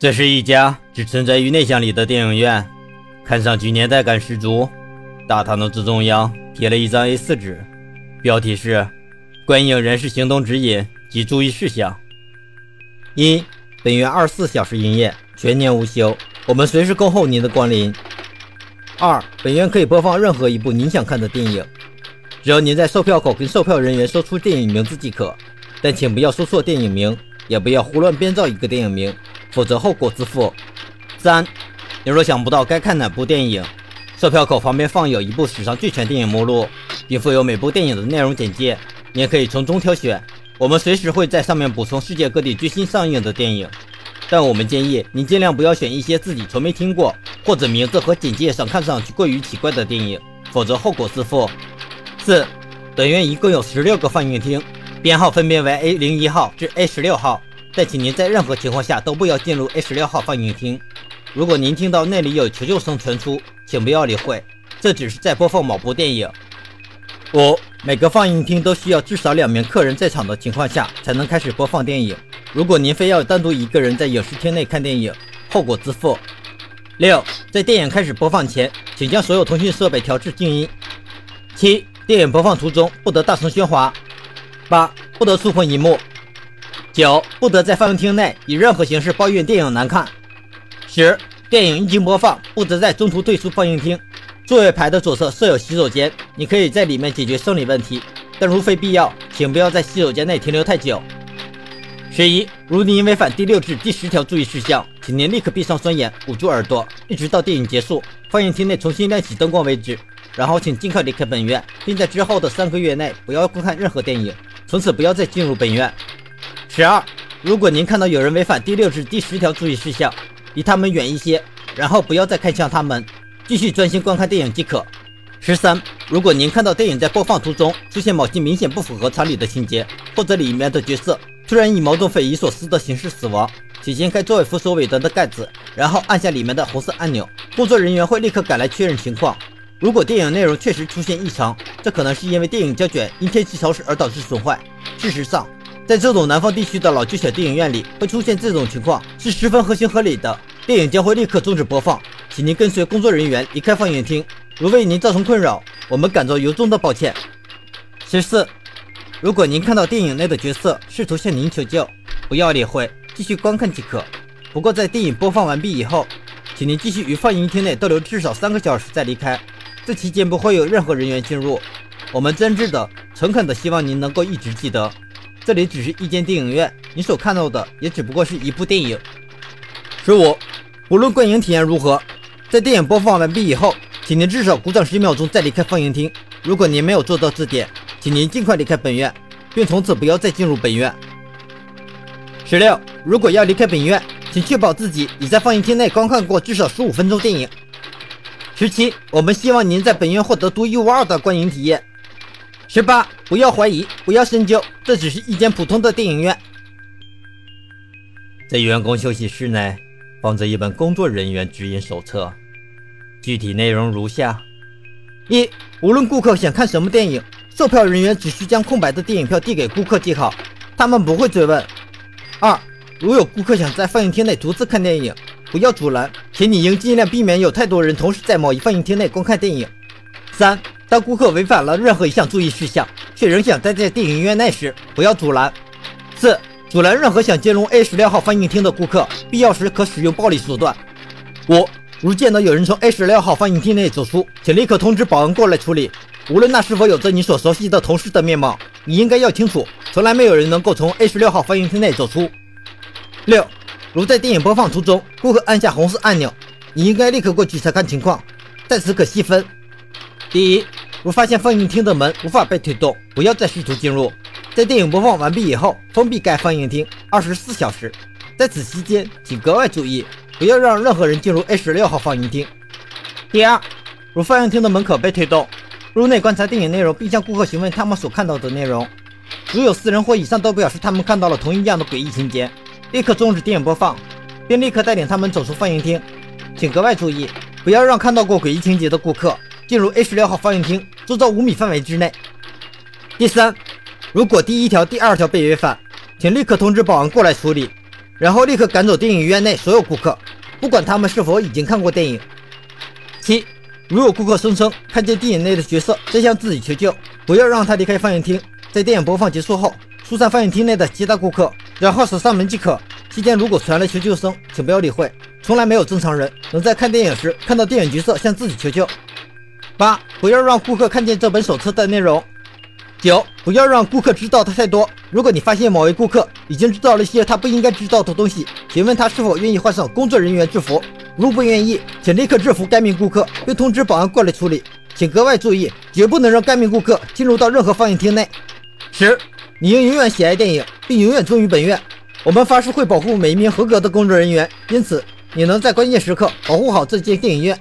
这是一家只存在于内乡里的电影院，看上去年代感十足。大堂的正中央贴了一张 A4 纸，标题是“观影人士行动指引及注意事项”。一、本院二十四小时营业，全年无休，我们随时恭候您的光临。二、本院可以播放任何一部您想看的电影，只要您在售票口跟售票人员说出电影名字即可，但请不要说错电影名，也不要胡乱编造一个电影名。否则后果自负。三，你若想不到该看哪部电影，售票口旁边放有一部史上最全电影目录，并附有每部电影的内容简介，你也可以从中挑选。我们随时会在上面补充世界各地最新上映的电影，但我们建议您尽量不要选一些自己从没听过或者名字和简介上看上去过于奇怪的电影，否则后果自负。四，本院一共有十六个放映厅，编号分别为 A 零一号至 A 十六号。但请您在任何情况下都不要进入 A 十六号放映厅。如果您听到那里有求救声传出，请不要理会，这只是在播放某部电影。五，每个放映厅都需要至少两名客人在场的情况下才能开始播放电影。如果您非要单独一个人在影视厅内看电影，后果自负。六，在电影开始播放前，请将所有通讯设备调至静音。七，电影播放途中不得大声喧哗。八，不得触碰荧幕。九不得在放映厅内以任何形式抱怨电影难看。十电影一经播放，不得在中途退出放映厅。座位排的左侧设有洗手间，你可以在里面解决生理问题，但如非必要，请不要在洗手间内停留太久。十一如您违反第六至第十条注意事项，请您立刻闭上双眼，捂住耳朵，一直到电影结束，放映厅内重新亮起灯光为止。然后请尽快离开本院，并在之后的三个月内不要观看任何电影，从此不要再进入本院。十二，如果您看到有人违反第六至第十条注意事项，离他们远一些，然后不要再看向他们，继续专心观看电影即可。十三，如果您看到电影在播放途中出现某些明显不符合常理的情节，或者里面的角色突然以某种匪夷所思的形式死亡，请掀开座位扶手尾端的盖子，然后按下里面的红色按钮，工作人员会立刻赶来确认情况。如果电影内容确实出现异常，这可能是因为电影胶卷因天气潮湿而导致损坏。事实上，在这种南方地区的老旧小电影院里，会出现这种情况是十分合情合理的。电影将会立刻终止播放，请您跟随工作人员离开放映厅。如为您造成困扰，我们感到由衷的抱歉。十四，如果您看到电影内的角色试图向您求救，不要理会，继续观看即可。不过在电影播放完毕以后，请您继续于放映厅内逗留至少三个小时再离开，这期间不会有任何人员进入。我们真挚的、诚恳的希望您能够一直记得。这里只是一间电影院，你所看到的也只不过是一部电影。十五，无论观影体验如何，在电影播放完毕以后，请您至少鼓掌十秒钟再离开放映厅。如果您没有做到这点，请您尽快离开本院，并从此不要再进入本院。十六，如果要离开本院，请确保自己已在放映厅内观看过至少十五分钟电影。十七，我们希望您在本院获得独一无二的观影体验。十八，不要怀疑，不要深究，这只是一间普通的电影院。在员工休息室内放着一本工作人员指引手册，具体内容如下：一、无论顾客想看什么电影，售票人员只需将空白的电影票递给顾客即可，他们不会追问。二、如有顾客想在放映厅内独自看电影，不要阻拦，请你应尽量避免有太多人同时在某一放映厅内观看电影。三。当顾客违反了任何一项注意事项，却仍想待在电影院内时，不要阻拦。四、阻拦任何想进入 A 十六号放映厅的顾客，必要时可使用暴力手段。五、如见到有人从 A 十六号放映厅内走出，请立刻通知保安过来处理。无论那是否有着你所熟悉的同事的面貌，你应该要清楚，从来没有人能够从 A 十六号放映厅内走出。六、如在电影播放途中，顾客按下红色按钮，你应该立刻过去查看情况。在此可细分：第一。如发现放映厅的门无法被推动，不要再试图进入。在电影播放完毕以后，封闭该放映厅二十四小时。在此期间，请格外注意，不要让任何人进入 A 十六号放映厅。第二，如放映厅的门可被推动，入内观察电影内容，并向顾客询问他们所看到的内容。如有四人或以上都表示他们看到了同一样的诡异情节，立刻终止电影播放，并立刻带领他们走出放映厅。请格外注意，不要让看到过诡异情节的顾客。进入 A 十六号放映厅，周遭五米范围之内。第三，如果第一条、第二条被违反，请立刻通知保安过来处理。然后立刻赶走电影院内所有顾客，不管他们是否已经看过电影。七，如果顾客声称看见电影内的角色在向自己求救，不要让他离开放映厅，在电影播放结束后疏散放映厅内的其他顾客，然后锁上门即可。期间如果传来求救声，请不要理会，从来没有正常人能在看电影时看到电影角色向自己求救。八，不要让顾客看见这本手册的内容。九，不要让顾客知道的太多。如果你发现某位顾客已经知道了一些他不应该知道的东西，请问他是否愿意换上工作人员制服。如不愿意，请立刻制服该名顾客，并通知保安过来处理。请格外注意，绝不能让该名顾客进入到任何放映厅内。十，你应永远喜爱电影，并永远忠于本院。我们发誓会保护每一名合格的工作人员，因此你能在关键时刻保护好这间电影院。